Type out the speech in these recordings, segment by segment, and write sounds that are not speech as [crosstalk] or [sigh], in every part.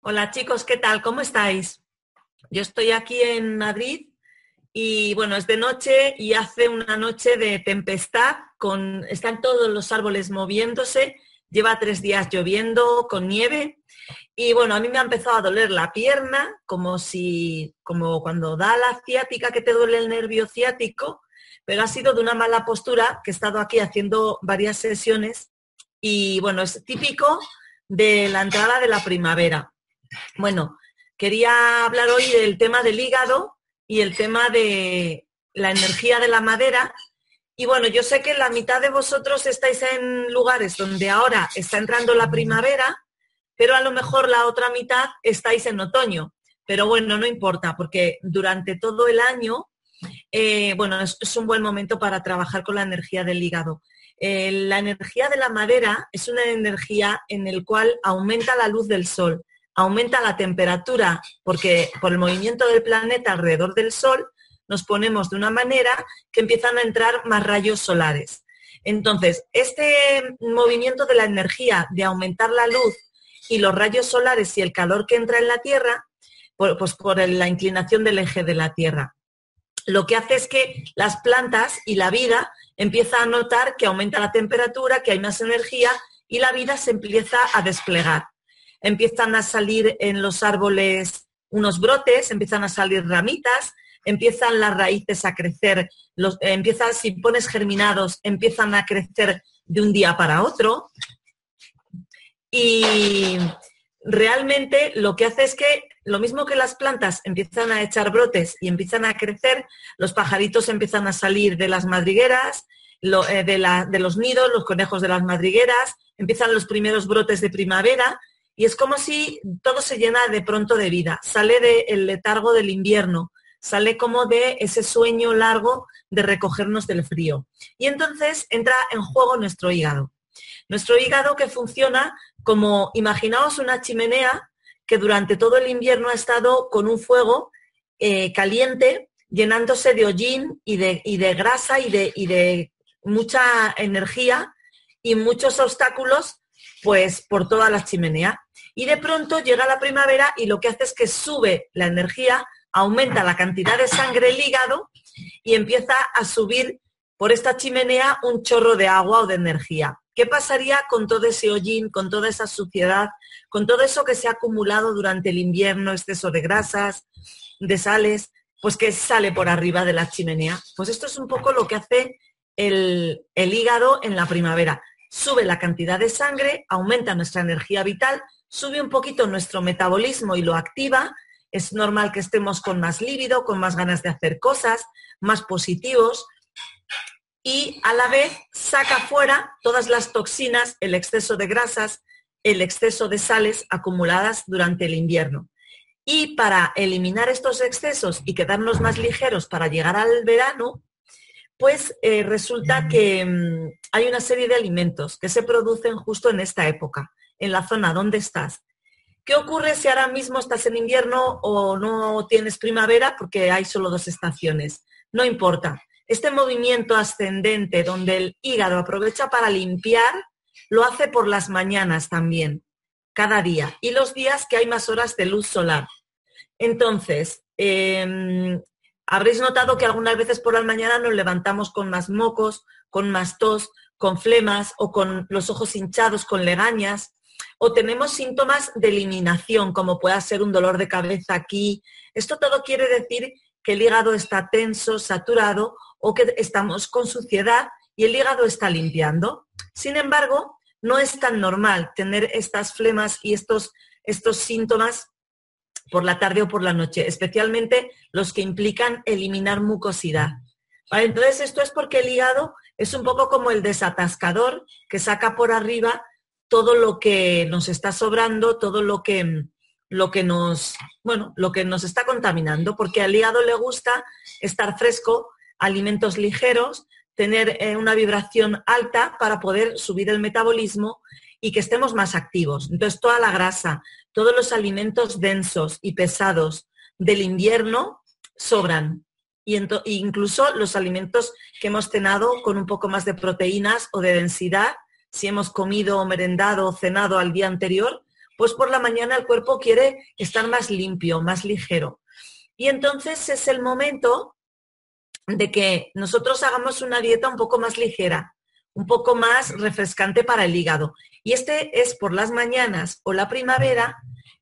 Hola chicos, ¿qué tal? ¿Cómo estáis? Yo estoy aquí en Madrid y bueno, es de noche y hace una noche de tempestad, con, están todos los árboles moviéndose, lleva tres días lloviendo con nieve y bueno, a mí me ha empezado a doler la pierna, como si, como cuando da la ciática que te duele el nervio ciático, pero ha sido de una mala postura que he estado aquí haciendo varias sesiones y bueno, es típico de la entrada de la primavera. Bueno, Quería hablar hoy del tema del hígado y el tema de la energía de la madera. Y bueno, yo sé que la mitad de vosotros estáis en lugares donde ahora está entrando la primavera, pero a lo mejor la otra mitad estáis en otoño. Pero bueno, no importa, porque durante todo el año, eh, bueno, es, un buen momento para trabajar con la energía del hígado. Eh, la energía de la madera es una energía en el cual aumenta la luz del sol aumenta la temperatura porque por el movimiento del planeta alrededor del Sol nos ponemos de una manera que empiezan a entrar más rayos solares. Entonces, este movimiento de la energía de aumentar la luz y los rayos solares y el calor que entra en la Tierra, pues por la inclinación del eje de la Tierra. Lo que hace es que las plantas y la vida empieza a notar que aumenta la temperatura, que hay más energía y la vida se empieza a desplegar empiezan a salir en los árboles unos brotes, empiezan a salir ramitas, empiezan las raíces a crecer, los, empiezan, si pones germinados, empiezan a crecer de un día para otro. Y realmente lo que hace es que lo mismo que las plantas empiezan a echar brotes y empiezan a crecer, los pajaritos empiezan a salir de las madrigueras, eh, de, de los nidos, los conejos de las madrigueras, empiezan los primeros brotes de primavera y es como si todo se llena de pronto de vida, sale del letargo del invierno, sale como de ese sueño largo de recogernos del frío. Y entonces entra en juego nuestro hígado. Nuestro hígado que funciona como, imaginaos una chimenea que durante todo el invierno ha estado con un fuego eh, caliente, llenándose de hollín y de, de grasa y de, y de mucha energía y muchos obstáculos pues por toda la chimenea. Y de pronto llega la primavera y lo que hace es que sube la energía, aumenta la cantidad de sangre el hígado y empieza a subir por esta chimenea un chorro de agua o de energía. ¿Qué pasaría con todo ese hollín, con toda esa suciedad, con todo eso que se ha acumulado durante el invierno, exceso de grasas, de sales, pues que sale por arriba de la chimenea? Pues esto es un poco lo que hace el, el hígado en la primavera. Sube la cantidad de sangre, aumenta nuestra energía vital, sube un poquito nuestro metabolismo y lo activa, es normal que estemos con más líbido, con más ganas de hacer cosas, más positivos y a la vez saca fuera todas las toxinas, el exceso de grasas, el exceso de sales acumuladas durante el invierno. Y para eliminar estos excesos y quedarnos más ligeros para llegar al verano, pues eh, resulta que mm, hay una serie de alimentos que se producen justo en esta época en la zona donde estás. ¿Qué ocurre si ahora mismo estás en invierno o no tienes primavera porque hay solo dos estaciones? No importa. Este movimiento ascendente donde el hígado aprovecha para limpiar, lo hace por las mañanas también, cada día, y los días que hay más horas de luz solar. Entonces, em, habréis notado que algunas veces por la mañana nos levantamos con más mocos, con más tos, con flemas o con los ojos hinchados, con legañas o tenemos síntomas de eliminación, como pueda ser un dolor de cabeza aquí. Esto todo quiere decir que el hígado está tenso, saturado o que estamos con suciedad y el hígado está limpiando. Sin embargo, no es tan normal tener estas flemas y estos, estos síntomas por la tarde o por la noche, especialmente los que implican eliminar mucosidad. Entonces, esto es porque el hígado es un poco como el desatascador que saca por arriba todo lo que nos está sobrando, todo lo que, lo que nos, bueno, lo que nos está contaminando, porque al hígado le gusta estar fresco, alimentos ligeros, tener eh, una vibración alta para poder subir el metabolismo y que estemos más activos. Entonces, toda la grasa, todos los alimentos densos y pesados del invierno sobran. Y incluso los alimentos que hemos cenado con un poco más de proteínas o de densidad, si hemos comido o merendado o cenado al día anterior, pues por la mañana el cuerpo quiere estar más limpio, más ligero. Y entonces es el momento de que nosotros hagamos una dieta un poco más ligera, un poco más refrescante para el hígado. Y este es por las mañanas o la primavera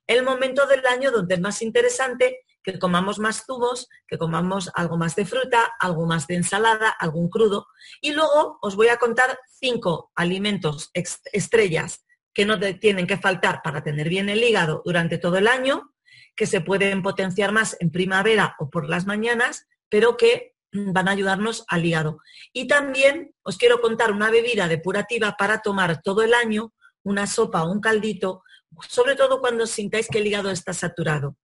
el momento del año donde es más interesante que comamos más tubos, que comamos algo más de fruta, algo más de ensalada, algún crudo. Y luego os voy a contar cinco alimentos estrellas que no tienen que faltar para tener bien el hígado durante todo el año, que se pueden potenciar más en primavera o por las mañanas, pero que van a ayudarnos al hígado. Y también os quiero contar una bebida depurativa para tomar todo el año, una sopa o un caldito, sobre todo cuando sintáis que el hígado está saturado.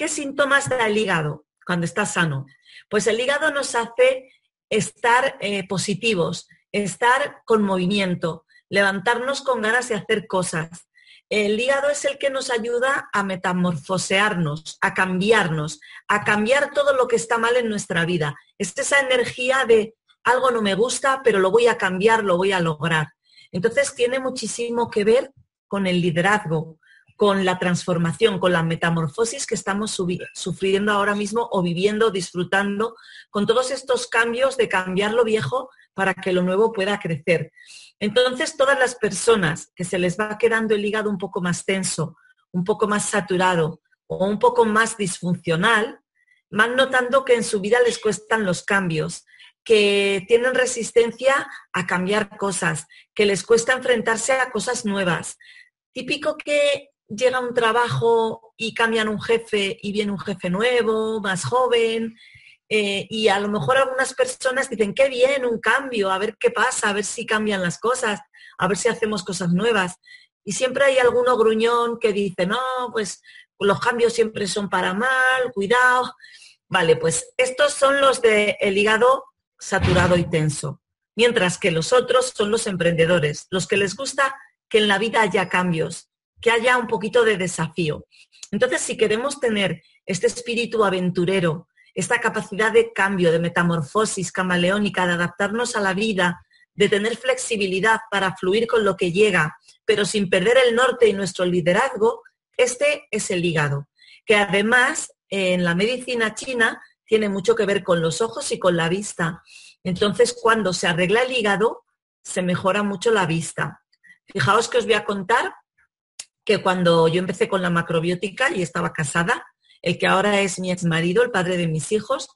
¿Qué síntomas da el hígado cuando está sano? Pues el hígado nos hace estar eh, positivos, estar con movimiento, levantarnos con ganas de hacer cosas. El hígado es el que nos ayuda a metamorfosearnos, a cambiarnos, a cambiar todo lo que está mal en nuestra vida. Es esa energía de algo no me gusta, pero lo voy a cambiar, lo voy a lograr. Entonces tiene muchísimo que ver con el liderazgo, con la transformación, con la metamorfosis que estamos sufriendo ahora mismo o viviendo, disfrutando, con todos estos cambios de cambiar lo viejo para que lo nuevo pueda crecer. Entonces, todas las personas que se les va quedando el hígado un poco más tenso, un poco más saturado o un poco más disfuncional, van notando que en su vida les cuestan los cambios, que tienen resistencia a cambiar cosas, que les cuesta enfrentarse a cosas nuevas. Típico que llega un trabajo y cambian un jefe y viene un jefe nuevo, más joven, eh, y a lo mejor algunas personas dicen, qué bien, un cambio, a ver qué pasa, a ver si cambian las cosas, a ver si hacemos cosas nuevas. Y siempre hay alguno gruñón que dice, no, pues los cambios siempre son para mal, cuidado. Vale, pues estos son los del el hígado saturado y tenso. Mientras que los otros son los emprendedores, los que les gusta que en la vida haya cambios, que haya un poquito de desafío. Entonces, si queremos tener este espíritu aventurero, esta capacidad de cambio, de metamorfosis camaleónica, de adaptarnos a la vida, de tener flexibilidad para fluir con lo que llega, pero sin perder el norte y nuestro liderazgo, este es el hígado, que además en la medicina china tiene mucho que ver con los ojos y con la vista. Entonces, cuando se arregla el hígado, se mejora mucho la vista. Fijaos que os voy a contar que cuando yo empecé con la macrobiótica y estaba casada, el que ahora es mi ex marido, el padre de mis hijos.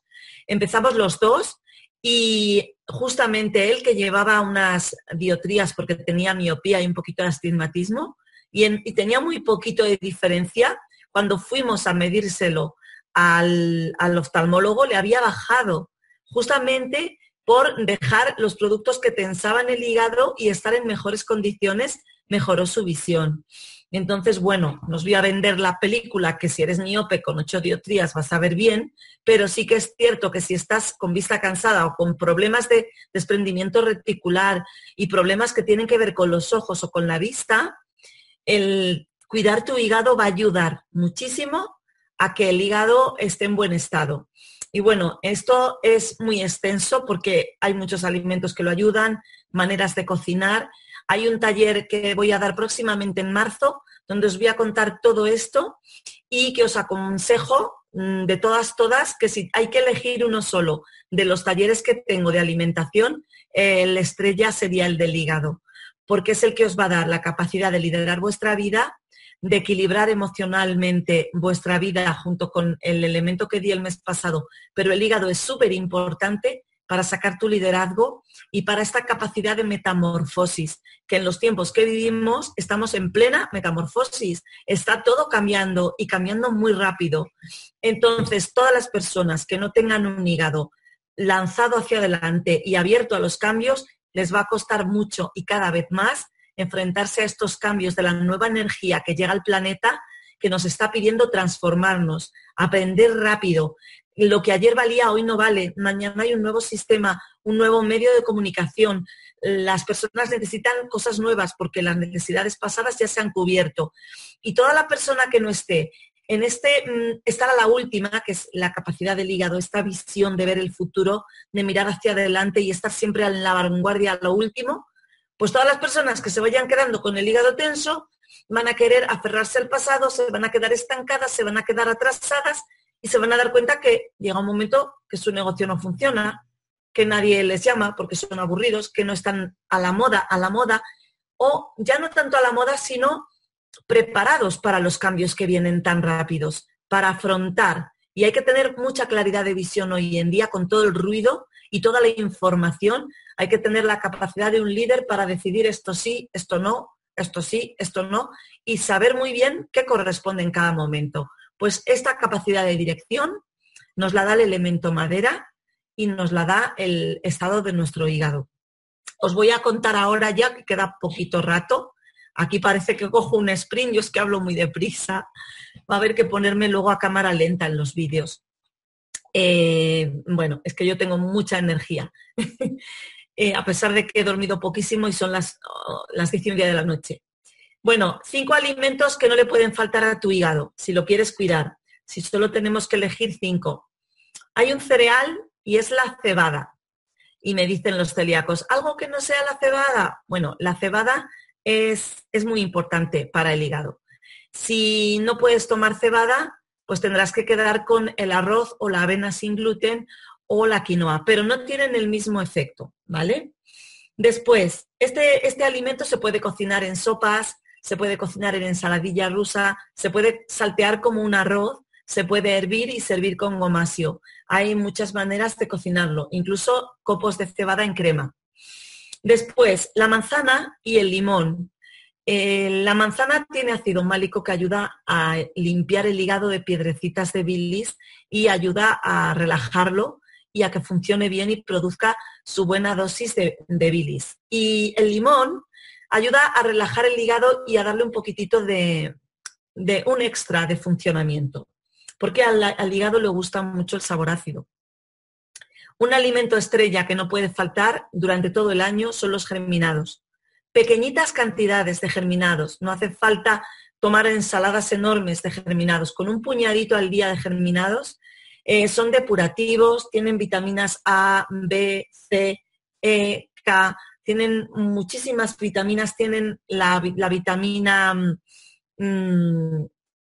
Empezamos los dos y justamente él que llevaba unas diotrías porque tenía miopía y un poquito de astigmatismo y, tenía muy poquito de diferencia, cuando fuimos a medírselo al, al oftalmólogo le había bajado justamente por dejar los productos que tensaban el hígado y estar en mejores condiciones, mejoró su visión. Entonces, bueno, nos voy a vender la película que si eres miope con ocho diotrías vas a ver bien, pero sí que es cierto que si estás con vista cansada o con problemas de desprendimiento reticular y problemas que tienen que ver con los ojos o con la vista, el cuidar tu hígado va a ayudar muchísimo a que el hígado esté en buen estado. Y bueno, esto es muy extenso porque hay muchos alimentos que lo ayudan, maneras de cocinar. Hay un taller que voy a dar próximamente en marzo, donde os voy a contar todo esto y que os aconsejo mm, de todas, todas, que si hay que elegir uno solo de los talleres que tengo de alimentación, el estrella sería el del hígado, porque es el que os va a dar la capacidad de liderar vuestra vida, de equilibrar emocionalmente vuestra vida junto con el elemento que di el mes pasado, pero el hígado es súper importante para sacar tu liderazgo y para esta capacidad de metamorfosis, que en los tiempos que vivimos estamos en plena metamorfosis, está todo cambiando y cambiando muy rápido. Entonces, todas las personas que no tengan un hígado lanzado hacia adelante y abierto a los cambios, les va a costar mucho y cada vez más enfrentarse a estos cambios de la nueva energía que llega al planeta que nos está pidiendo transformarnos, aprender rápido. Lo que ayer valía hoy no vale. Mañana hay un nuevo sistema, un nuevo medio de comunicación. Las personas necesitan cosas nuevas porque las necesidades pasadas ya se han cubierto. Y toda la persona que no esté en este mm, estar a la última, que es la capacidad del hígado, esta visión de ver el futuro, de mirar hacia adelante y estar siempre en la vanguardia lo último, pues todas las personas que se vayan quedando con el hígado tenso van a querer aferrarse al pasado, se van a quedar estancadas, se van a quedar atrasadas y se van a dar cuenta que llega un momento que su negocio no funciona, que nadie les llama porque son aburridos, que no están a la moda, a la moda, o ya no tanto a la moda, sino preparados para los cambios que vienen tan rápidos, para afrontar. Y hay que tener mucha claridad de visión hoy en día con todo el ruido y toda la información. Hay que tener la capacidad de un líder para decidir esto sí, esto no, esto sí, esto no, y saber muy bien qué corresponde en cada momento. Pues esta capacidad de dirección nos la da el elemento madera y nos la da el estado de nuestro hígado. Os voy a contar ahora ya, que queda poquito rato, Aquí parece que cojo un sprint, yo es que hablo muy deprisa. Va a haber que ponerme luego a cámara lenta en los vídeos. Eh, bueno, es que yo tengo mucha energía. [laughs] Eh, a pesar de que he dormido poquísimo y son las, oh, las 10 y de la noche. Bueno, cinco alimentos que no le pueden faltar a tu hígado si lo quieres cuidar. Si solo tenemos que elegir cinco. Hay un cereal y es la cebada. Y me dicen los celíacos, ¿algo que no sea la cebada? Bueno, la cebada es, muy importante para el hígado. Si no puedes tomar cebada, pues tendrás que quedar con el arroz o la avena sin gluten o la quinoa, pero no tienen el mismo efecto, ¿vale? Después, este, este alimento se puede cocinar en sopas, se puede cocinar en ensaladilla rusa, se puede saltear como un arroz, se puede hervir y servir con gomasio. Hay muchas maneras de cocinarlo, incluso copos de cebada en crema. Después, la manzana y el limón. Eh, la manzana tiene ácido málico que ayuda a limpiar el hígado de piedrecitas de bilis y ayuda a relajarlo y a que funcione bien y produzca su buena dosis de, bilis. Y el limón ayuda a relajar el hígado y a darle un poquitito de, un extra de funcionamiento, porque al hígado le gusta mucho el sabor ácido. Un alimento estrella que no puede faltar durante todo el año son los germinados. Pequeñitas cantidades de germinados. No hace falta tomar ensaladas enormes de germinados. Con un puñadito al día de germinados eh, son depurativos, tienen vitaminas A, B, C, E, K, tienen muchísimas vitaminas, tienen la, vitamina mm,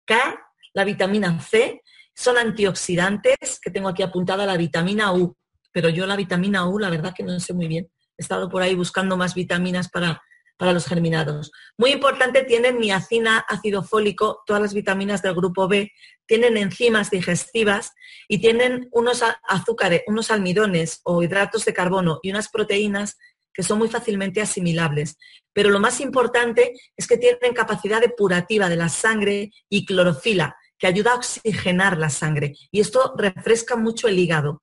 K, la vitamina C, son antioxidantes, que tengo aquí apuntada la vitamina U pero yo la vitamina U, la verdad que no sé muy bien. He estado por ahí buscando más vitaminas para, para los germinados. Muy importante, tienen niacina, ácido fólico, todas las vitaminas del grupo B, tienen enzimas digestivas y tienen unos azúcares, unos almidones o hidratos de carbono y unas proteínas que son muy fácilmente asimilables. Pero lo más importante es que tienen capacidad depurativa de la sangre y clorofila, que ayuda a oxigenar la sangre. Y esto refresca mucho el hígado.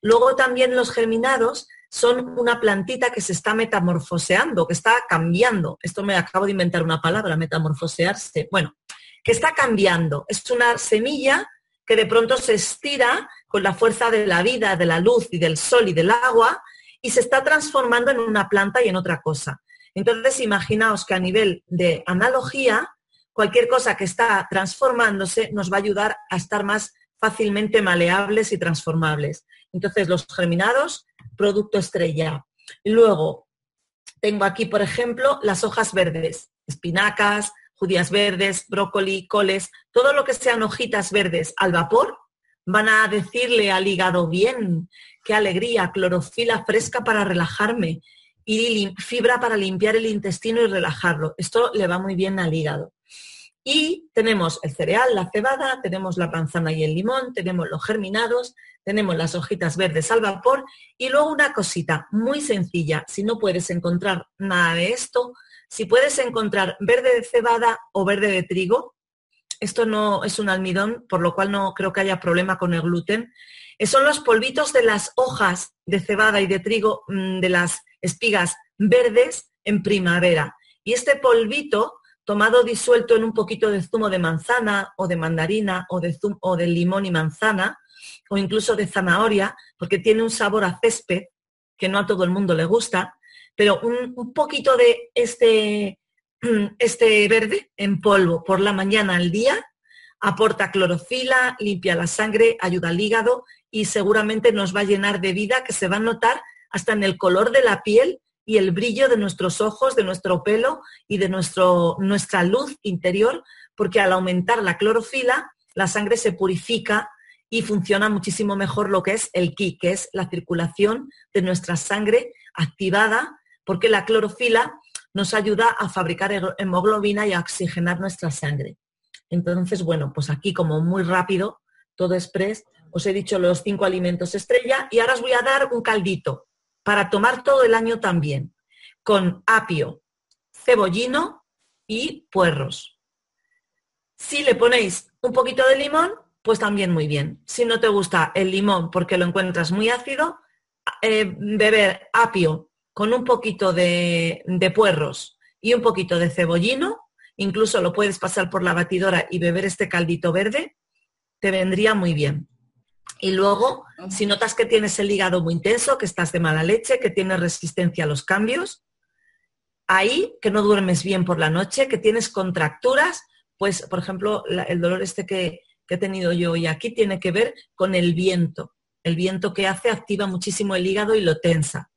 Luego también los germinados son una plantita que se está metamorfoseando, que está cambiando. Esto me acabo de inventar una palabra, metamorfosearse. Bueno, que está cambiando. Es una semilla que de pronto se estira con la fuerza de la vida, de la luz y del sol y del agua y se está transformando en una planta y en otra cosa. Entonces, imaginaos que a nivel de analogía, cualquier cosa que está transformándose nos va a ayudar a estar más fácilmente maleables y transformables. Entonces, los germinados, producto estrella. Luego, tengo aquí, por ejemplo, las hojas verdes, espinacas, judías verdes, brócoli, coles, todo lo que sean hojitas verdes al vapor, van a decirle al hígado, bien, qué alegría, clorofila fresca para relajarme y fibra para limpiar el intestino y relajarlo. Esto le va muy bien al hígado. Y tenemos el cereal, la cebada, tenemos la manzana y el limón, tenemos los germinados, tenemos las hojitas verdes al vapor y luego una cosita muy sencilla. Si no puedes encontrar nada de esto, si puedes encontrar verde de cebada o verde de trigo, esto no es un almidón, por lo cual no creo que haya problema con el gluten. Eh, son los polvitos de las hojas de cebada y de trigo mm, de las espigas verdes en primavera. Y este polvito tomado disuelto en un poquito de zumo de manzana o de mandarina o de, o de limón y manzana o incluso de zanahoria, porque tiene un sabor a césped que no a todo el mundo le gusta, pero un, poquito de este, [clears throat] este verde en polvo por la mañana al día aporta clorofila, limpia la sangre, ayuda al hígado y seguramente nos va a llenar de vida que se va a notar hasta en el color de la piel y el brillo de nuestros ojos, de nuestro pelo y de nuestro, nuestra luz interior, porque al aumentar la clorofila, la sangre se purifica y funciona muchísimo mejor lo que es el ki, que es la circulación de nuestra sangre activada, porque la clorofila nos ayuda a fabricar hemoglobina y a oxigenar nuestra sangre. Entonces, bueno, pues aquí como muy rápido, todo express, os he dicho los cinco alimentos estrella y ahora os voy a dar un caldito para tomar todo el año también, con apio, cebollino y puerros. Si le ponéis un poquito de limón, pues también muy bien. Si no te gusta el limón porque lo encuentras muy ácido, eh, beber apio con un poquito de, de puerros y un poquito de cebollino, incluso lo puedes pasar por la batidora y beber este caldito verde, te vendría muy bien. Y luego, si notas que tienes el hígado muy intenso, que estás de mala leche, que tienes resistencia a los cambios, ahí que no duermes bien por la noche, que tienes contracturas, pues, por ejemplo, el dolor este que, he tenido yo hoy aquí tiene que ver con el viento. El viento que hace activa muchísimo el hígado y lo tensa.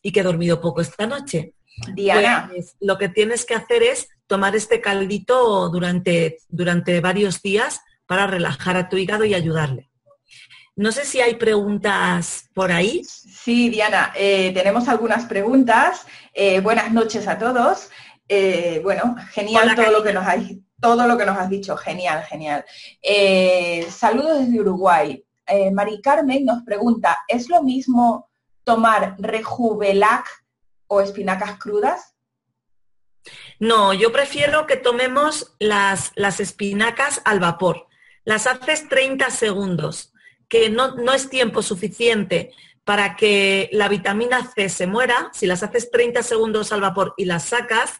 Y que he dormido poco esta noche. Diana. Pues, lo que tienes que hacer es tomar este caldito durante, durante varios días para relajar a tu hígado y ayudarle. No sé si hay preguntas por ahí. Sí, Diana, eh, tenemos algunas preguntas. Eh, buenas noches a todos. Eh, bueno, genial todo lo que nos has, todo lo que nos has dicho, genial, genial. saludos desde Uruguay. Mari Carmen nos pregunta, ¿es lo mismo tomar rejuvelac o espinacas crudas? No, yo prefiero que tomemos las, las espinacas al vapor. Las haces 30 segundos que no, es tiempo suficiente para que la vitamina C se muera, si las haces 30 segundos al vapor y las sacas,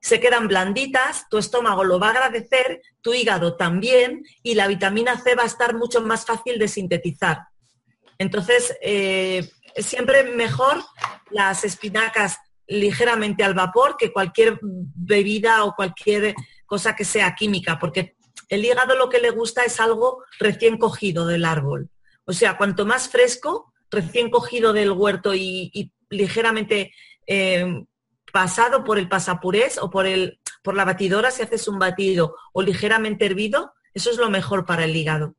se quedan blanditas, tu estómago lo va a agradecer, tu hígado también, y la vitamina C va a estar mucho más fácil de sintetizar. Entonces, eh, siempre mejor las espinacas ligeramente al vapor que cualquier bebida o cualquier cosa que sea química, porque el hígado lo que le gusta es algo recién cogido del árbol. O sea, cuanto más fresco, recién cogido del huerto y, ligeramente eh, pasado por el pasapurés o por, el, por la batidora, si haces un batido o ligeramente hervido, eso es lo mejor para el hígado.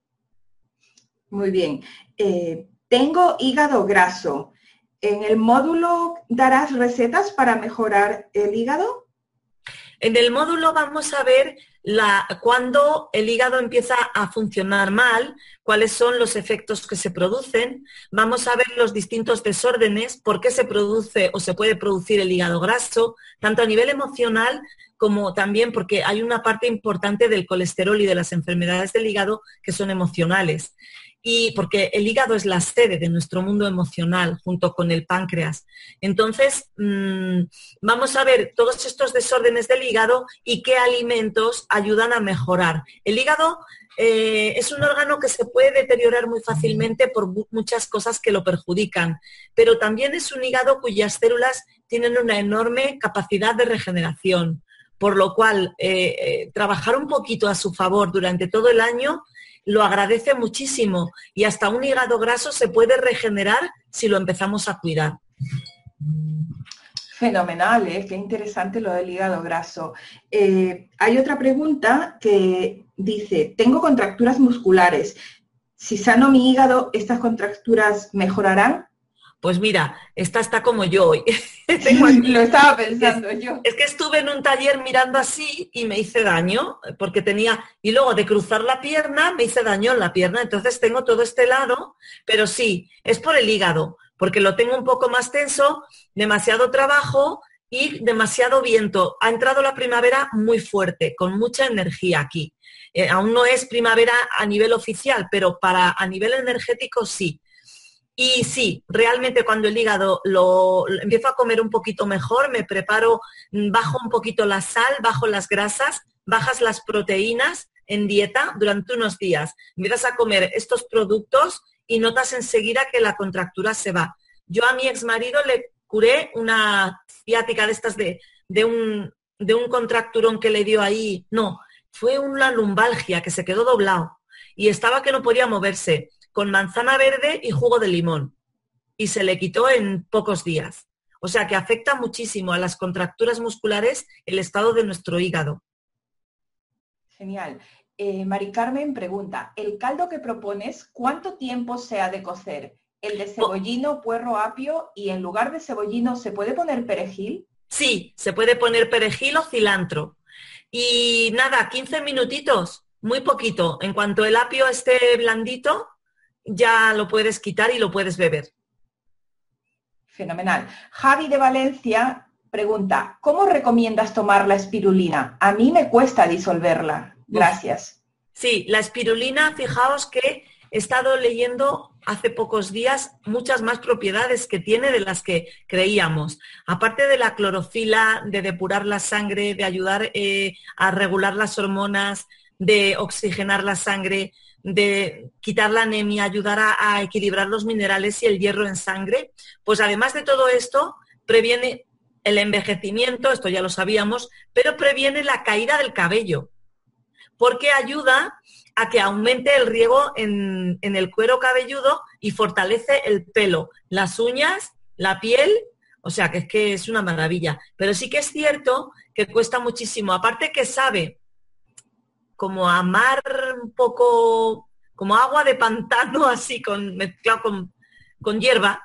Muy bien. Eh, tengo hígado graso. ¿En el módulo darás recetas para mejorar el hígado? En el módulo vamos a ver la, cuando el hígado empieza a funcionar mal, cuáles son los efectos que se producen. Vamos a ver los distintos desórdenes, por qué se produce o se puede producir el hígado graso, tanto a nivel emocional como también porque hay una parte importante del colesterol y de las enfermedades del hígado que son emocionales y porque el hígado es la sede de nuestro mundo emocional junto con el páncreas. Entonces, mm, vamos a ver todos estos desórdenes del hígado y qué alimentos ayudan a mejorar. El hígado eh, es un órgano que se puede deteriorar muy fácilmente por muchas cosas que lo perjudican, pero también es un hígado cuyas células tienen una enorme capacidad de regeneración, por lo cual eh, eh, trabajar un poquito a su favor durante todo el año lo agradece muchísimo y hasta un hígado graso se puede regenerar si lo empezamos a cuidar. Fenomenal, ¿eh? qué interesante lo del hígado graso. Eh, hay otra pregunta que dice, tengo contracturas musculares. Si sano mi hígado, ¿estas contracturas mejorarán? Pues mira, esta está como yo hoy. [laughs] Lo estaba pensando yo. Es que estuve en un taller mirando así y me hice daño, porque tenía, y luego de cruzar la pierna me hice daño en la pierna, entonces tengo todo este lado, pero sí, es por el hígado, porque lo tengo un poco más tenso, demasiado trabajo y demasiado viento. Ha entrado la primavera muy fuerte, con mucha energía aquí. Eh, aún no es primavera a nivel oficial, pero para a nivel energético sí Y sí, realmente cuando el hígado lo, empiezo a comer un poquito mejor, me preparo, mm, bajo un poquito la sal, bajo las grasas, bajas las proteínas en dieta durante unos días. Empiezas a comer estos productos y notas enseguida que la contractura se va. Yo a mi ex marido le curé una ciática de estas de, de, un, de un contracturón que le dio ahí. No, fue una lumbalgia que se quedó doblado y estaba que no podía moverse con manzana verde y jugo de limón. Y se le quitó en pocos días. O sea que afecta muchísimo a las contracturas musculares el estado de nuestro hígado. Genial. Eh, Mari Carmen pregunta, ¿el caldo que propones cuánto tiempo se ha de cocer? ¿El de cebollino, puerro, apio y en lugar de cebollino se puede poner perejil? Sí, se puede poner perejil o cilantro. Y nada, 15 minutitos, muy poquito. En cuanto el apio esté blandito, ya lo puedes quitar y lo puedes beber. Fenomenal. Javi de Valencia pregunta, ¿cómo recomiendas tomar la espirulina? A mí me cuesta disolverla. Gracias. Sí, la espirulina, fijaos que he estado leyendo hace pocos días muchas más propiedades que tiene de las que creíamos. Aparte de la clorofila, de depurar la sangre, de ayudar eh, a regular las hormonas, de oxigenar la sangre, de quitar la anemia, ayudar a, equilibrar los minerales y el hierro en sangre, pues además de todo esto, previene el envejecimiento, esto ya lo sabíamos, pero previene la caída del cabello, porque ayuda a que aumente el riego en, en, el cuero cabelludo y fortalece el pelo, las uñas, la piel, o sea que es que es una maravilla. Pero sí que es cierto que cuesta muchísimo, aparte que sabe como a mar un poco, como agua de pantano [laughs] así, con, mezclado con, con hierba,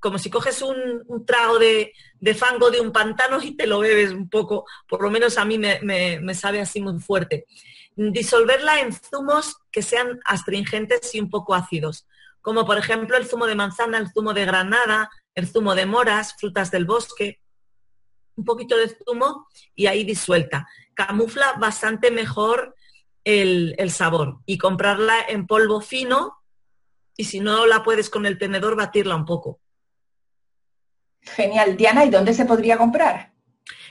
como si coges un, trago de, fango de un pantano y te lo bebes un poco, por lo menos a mí me, me, sabe así muy fuerte. Disolverla en zumos que sean astringentes y un poco ácidos, como por ejemplo el zumo de manzana, el zumo de granada, el zumo de moras, frutas del bosque, un poquito de zumo y ahí disuelta camufla bastante mejor el, sabor y comprarla en polvo fino y si no la puedes con el tenedor batirla un poco. Genial. Diana, ¿y dónde se podría comprar?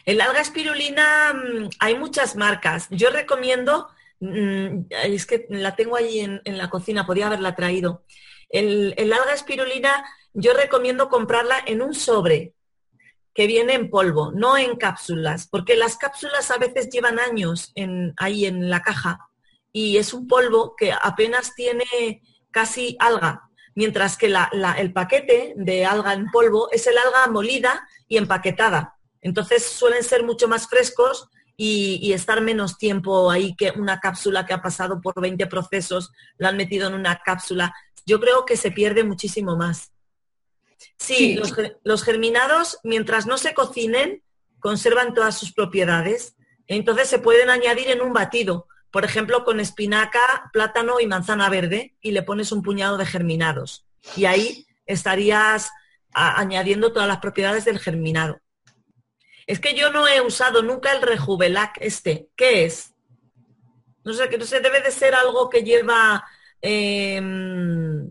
El alga espirulina mm, hay muchas marcas. Yo recomiendo, mm, es que la tengo ahí en, la cocina, podía haberla traído. El, el, alga espirulina yo recomiendo comprarla en un sobre, que viene en polvo, no en cápsulas, porque las cápsulas a veces llevan años ahí en la caja y es un polvo que apenas tiene casi alga, mientras que el paquete de alga en polvo es el alga molida y empaquetada. Entonces suelen ser mucho más frescos y, y, estar menos tiempo ahí que una cápsula que ha pasado por 20 procesos, lo han metido en una cápsula. Yo creo que se pierde muchísimo más. Sí, Los, germinados, mientras no se cocinen, conservan todas sus propiedades. Entonces se pueden añadir en un batido, por ejemplo, con espinaca, plátano y manzana verde, y le pones un puñado de germinados. Y ahí estarías añadiendo todas las propiedades del germinado. Es que yo no he usado nunca el rejuvelac este. ¿Qué es? No sé, que no sé, debe de ser algo que lleva em,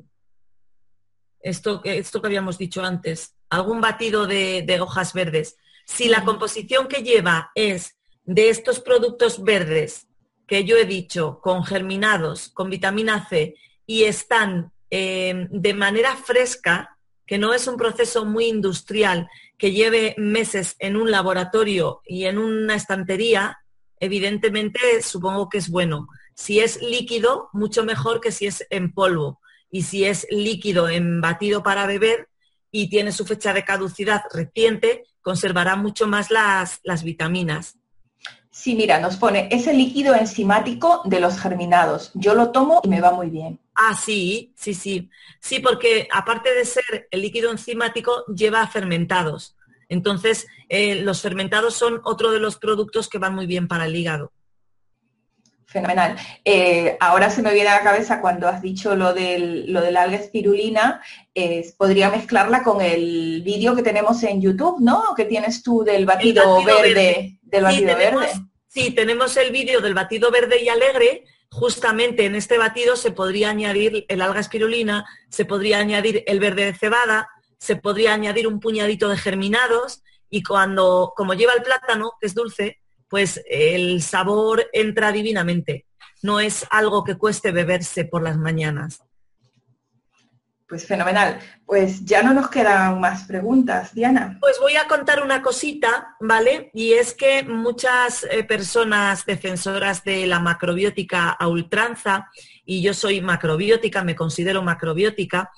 esto, esto que habíamos dicho antes, algún batido de, hojas verdes. Si la composición que lleva es de estos productos verdes que yo he dicho, con germinados, con vitamina C, y están em, de manera fresca, que no es un proceso muy industrial, que lleve meses en un laboratorio y en una estantería, evidentemente supongo que es bueno. Si es líquido, mucho mejor que si es en polvo y si es líquido en batido para beber y tiene su fecha de caducidad reciente, conservará mucho más las, las vitaminas. Sí, mira, nos pone, ese líquido enzimático de los germinados. Yo lo tomo y me va muy bien. Ah, sí, sí, sí. Sí, porque aparte de ser el líquido enzimático, lleva fermentados. Entonces, eh, los fermentados son otro de los productos que van muy bien para el hígado. Fenomenal. Eh, ahora se me viene a la cabeza cuando has dicho lo del, lo del alga espirulina, podría mezclarla con el vídeo que tenemos en YouTube, ¿no? Que tienes tú del batido, verde, del batido sí, tenemos, verde. Sí, tenemos el vídeo del batido verde y alegre justamente en este batido se podría añadir el alga espirulina, se podría añadir el verde de cebada, se podría añadir un puñadito de germinados y cuando, como lleva el plátano, que es dulce, pues el sabor entra divinamente. No es algo que cueste beberse por las mañanas. Pues fenomenal. Pues ya no nos quedan más preguntas, Diana. Pues voy a contar una cosita, ¿vale? Y es que muchas eh, personas defensoras de la macrobiótica a ultranza, y yo soy macrobiótica, me considero macrobiótica,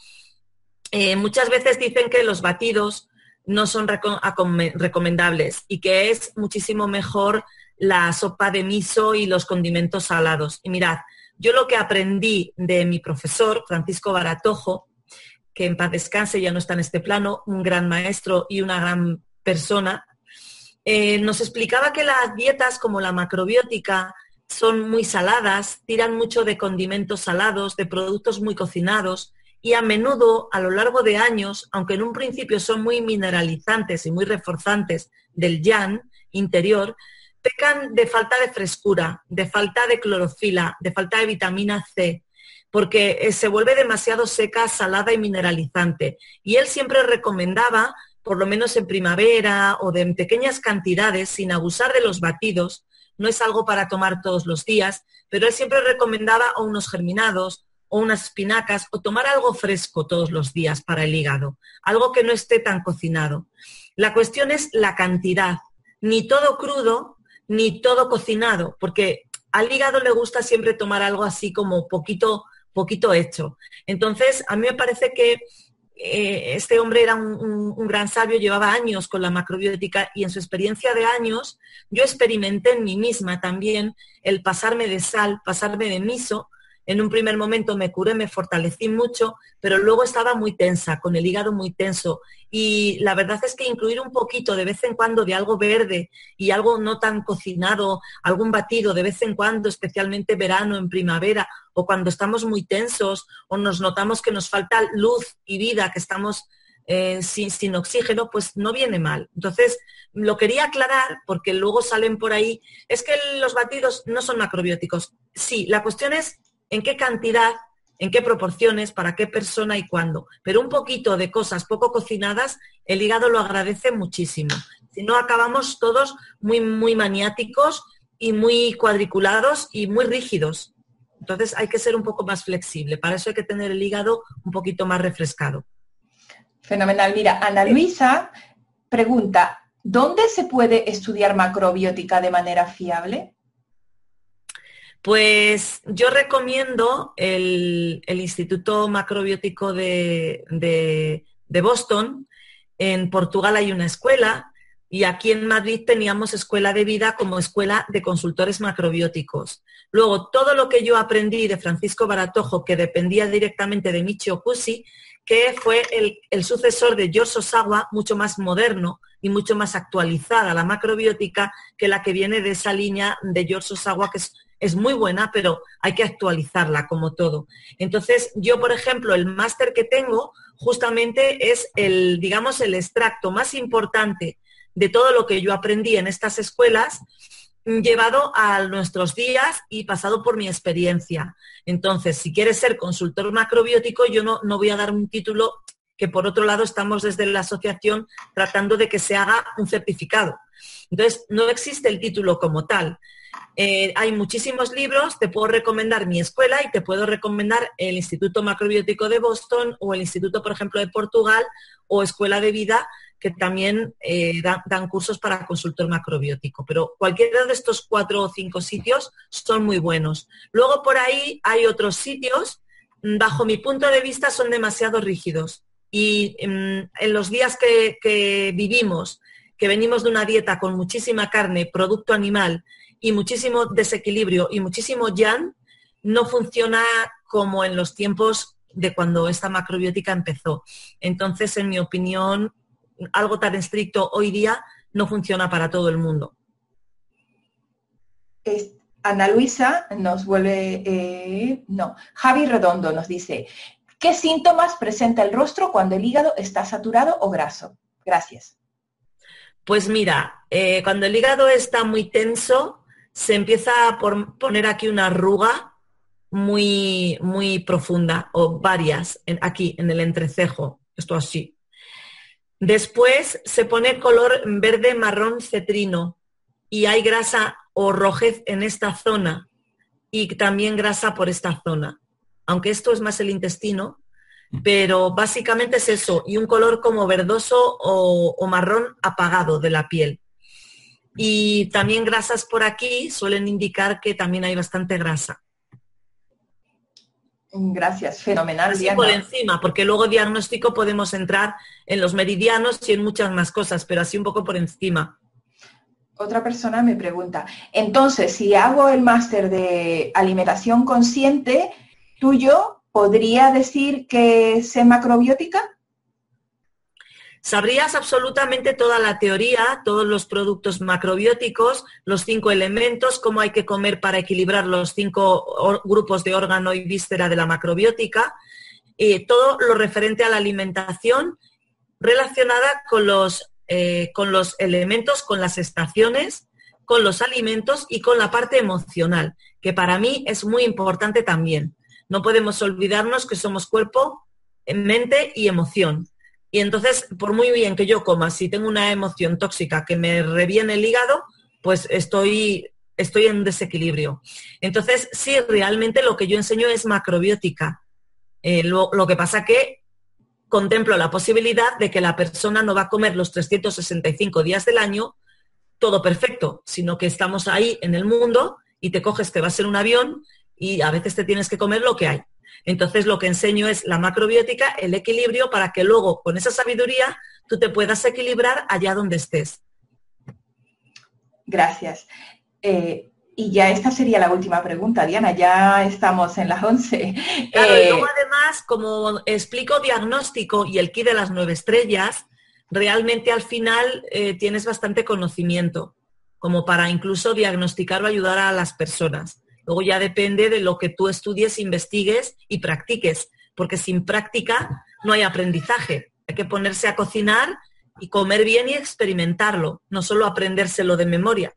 eh, muchas veces dicen que los batidos no son recomendables y que es muchísimo mejor la sopa de miso y los condimentos salados. Y mirad, yo lo que aprendí de mi profesor, Francisco Baratojo, que en paz descanse, ya no está en este plano, un gran maestro y una gran persona, eh, nos explicaba que las dietas como la macrobiótica son muy saladas, tiran mucho de condimentos salados, de productos muy cocinados y a menudo a lo largo de años, aunque en un principio son muy mineralizantes y muy reforzantes del yang interior, pecan de falta de frescura, de falta de clorofila, de falta de vitamina C, porque eh, se vuelve demasiado seca, salada y mineralizante. Y él siempre recomendaba, por lo menos en primavera o de en pequeñas cantidades, sin abusar de los batidos, no es algo para tomar todos los días, pero él siempre recomendaba o unos germinados o unas espinacas o tomar algo fresco todos los días para el hígado, algo que no esté tan cocinado. La cuestión es la cantidad, ni todo crudo ni todo cocinado, porque al hígado le gusta siempre tomar algo así como poquito poquito hecho. Entonces, a mí me parece que eh, este hombre era un, gran sabio, llevaba años con la macrobiótica y en su experiencia de años yo experimenté en mí misma también el pasarme de sal, pasarme de miso en un primer momento me curé, me fortalecí mucho, pero luego estaba muy tensa, con el hígado muy tenso. Y la verdad es que incluir un poquito de vez en cuando de algo verde y algo no tan cocinado, algún batido de vez en cuando, especialmente verano, en primavera, o cuando estamos muy tensos o nos notamos que nos falta luz y vida, que estamos eh, sin, sin, oxígeno, pues no viene mal. Entonces, lo quería aclarar porque luego salen por ahí, es que los batidos no son macrobióticos. Sí, la cuestión es en qué cantidad, en qué proporciones, para qué persona y cuándo. Pero un poquito de cosas poco cocinadas, el hígado lo agradece muchísimo. Si no, acabamos todos muy, muy maniáticos y muy cuadriculados y muy rígidos. Entonces hay que ser un poco más flexible. Para eso hay que tener el hígado un poquito más refrescado. Fenomenal. Mira, Ana Luisa pregunta, ¿dónde se puede estudiar macrobiótica de manera fiable? Pues yo recomiendo el, Instituto Macrobiótico de, Boston. En Portugal hay una escuela y aquí en Madrid teníamos escuela de vida como escuela de consultores macrobióticos. Luego, todo lo que yo aprendí de Francisco Baratojo, que dependía directamente de Michio Cusi, que fue el, sucesor de George Osawa, mucho más moderno y mucho más actualizada la macrobiótica que la que viene de esa línea de George Osawa, que es es muy buena, pero hay que actualizarla como todo. Entonces, yo, por ejemplo, el máster que tengo justamente es el, digamos, el extracto más importante de todo lo que yo aprendí en estas escuelas llevado a nuestros días y pasado por mi experiencia. Entonces, si quieres ser consultor macrobiótico, yo no, no voy a dar un título que por otro lado estamos desde la asociación tratando de que se haga un certificado. Entonces, no existe el título como tal. Eh, hay muchísimos libros, te puedo recomendar mi escuela y te puedo recomendar el Instituto Macrobiótico de Boston o el Instituto, por ejemplo, de Portugal o Escuela de Vida, que también eh, dan, cursos para consultor macrobiótico. Pero cualquiera de estos cuatro o cinco sitios son muy buenos. Luego por ahí hay otros sitios, bajo mi punto de vista, son demasiado rígidos. Y mm, en, los días que vivimos, que venimos de una dieta con muchísima carne, producto animal, y muchísimo desequilibrio y muchísimo yan, no funciona como en los tiempos de cuando esta macrobiótica empezó. Entonces, en mi opinión, algo tan estricto hoy día no funciona para todo el mundo. Ana Luisa nos vuelve, eh, no, Javi Redondo nos dice, ¿qué síntomas presenta el rostro cuando el hígado está saturado o graso? Gracias. Pues mira, eh, cuando el hígado está muy tenso, se empieza a poner aquí una arruga muy, muy profunda o varias aquí en el entrecejo, esto así. Después se pone color verde marrón cetrino y hay grasa o rojez en esta zona y también grasa por esta zona. Aunque esto es más el intestino, pero básicamente es eso, y un color como verdoso o, marrón apagado de la piel. Y también grasas por aquí suelen indicar que también hay bastante grasa. Gracias, fenomenal. Así por encima, porque luego diagnóstico podemos entrar en los meridianos y en muchas más cosas, pero así un poco por encima. Otra persona me pregunta, entonces, si hago el máster de alimentación consciente tuyo, ¿podría decir que sé macrobiótica? Sabrías absolutamente toda la teoría, todos los productos macrobióticos, los cinco elementos, cómo hay que comer para equilibrar los cinco grupos de órgano y víscera de la macrobiótica, y todo lo referente a la alimentación relacionada con los, eh, con los elementos, con las estaciones, con los alimentos y con la parte emocional, que para mí es muy importante también. No podemos olvidarnos que somos cuerpo, mente y emoción. Y entonces, por muy bien que yo coma, si tengo una emoción tóxica que me reviene el hígado, pues estoy, estoy en desequilibrio. Entonces, sí, realmente lo que yo enseño es macrobiótica. Eh, lo, que pasa que contemplo la posibilidad de que la persona no va a comer los 365 días del año todo perfecto, sino que estamos ahí en el mundo y te coges, te vas en un avión y a veces te tienes que comer lo que hay. Entonces lo que enseño es la macrobiótica, el equilibrio, para que luego con esa sabiduría tú te puedas equilibrar allá donde estés. Gracias. Eh, y ya esta sería la última pregunta, Diana, ya estamos en las 11. Claro, y eh, luego además, como explico diagnóstico y el kit de las nueve estrellas, realmente al final eh, tienes bastante conocimiento, como para incluso diagnosticar o ayudar a las personas. Luego ya depende de lo que tú estudies, investigues y practiques, porque sin práctica no hay aprendizaje. Hay que ponerse a cocinar y comer bien y experimentarlo, no solo aprendérselo de memoria.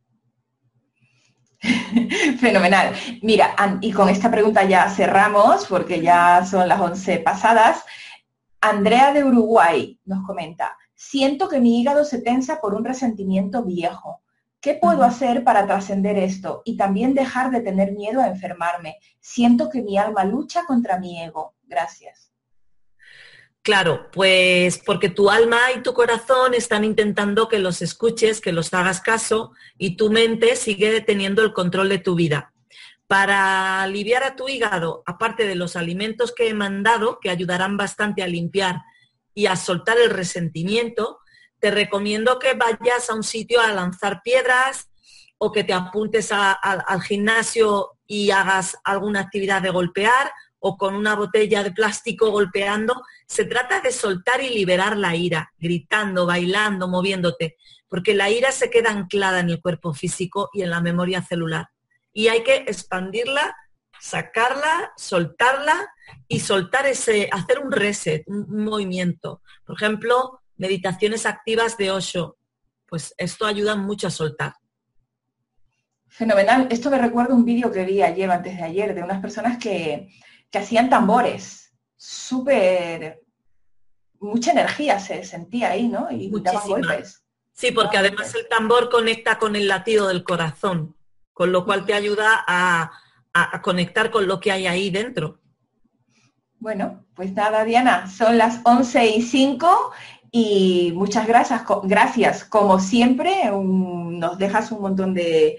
[laughs] Fenomenal. Mira, y con esta pregunta ya cerramos, porque ya son las 11 pasadas. Andrea de Uruguay nos comenta, siento que mi hígado se tensa por un resentimiento viejo. ¿Qué puedo hacer para trascender esto y también dejar de tener miedo a enfermarme? Siento que mi alma lucha contra mi ego. Gracias. Claro, pues porque tu alma y tu corazón están intentando que los escuches, que los hagas caso y tu mente sigue deteniendo el control de tu vida. Para aliviar a tu hígado, aparte de los alimentos que he mandado, que ayudarán bastante a limpiar y a soltar el resentimiento, te recomiendo que vayas a un sitio a lanzar piedras o que te apuntes al gimnasio y hagas alguna actividad de golpear o con una botella de plástico golpeando. Se trata de soltar y liberar la ira, gritando, bailando, moviéndote, porque la ira se queda anclada en el cuerpo físico y en la memoria celular. Y hay que expandirla, sacarla, soltarla y soltar ese, hacer un reset, un movimiento. Por ejemplo, meditaciones activas de Osho, pues esto ayuda mucho a soltar. Fenomenal. Esto me recuerda un vídeo que vi ayer o antes de ayer de unas personas que, hacían tambores. Súper... Mucha energía se sentía ahí, ¿no? Y daban golpes. Sí, porque además el tambor conecta con el latido del corazón, con lo cual te ayuda a, a conectar con lo que hay ahí dentro. Bueno, pues nada, Diana, son las 11 y 5 y muchas gracias, gracias. Como siempre, nos dejas un montón de,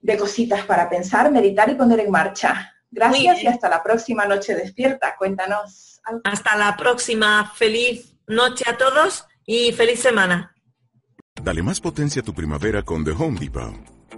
de, cositas para pensar, meditar y poner en marcha. Gracias y hasta la próxima noche despierta. Cuéntanos. Hasta la próxima. Feliz noche a todos y feliz semana. Dale más potencia a tu primavera con The Home Depot.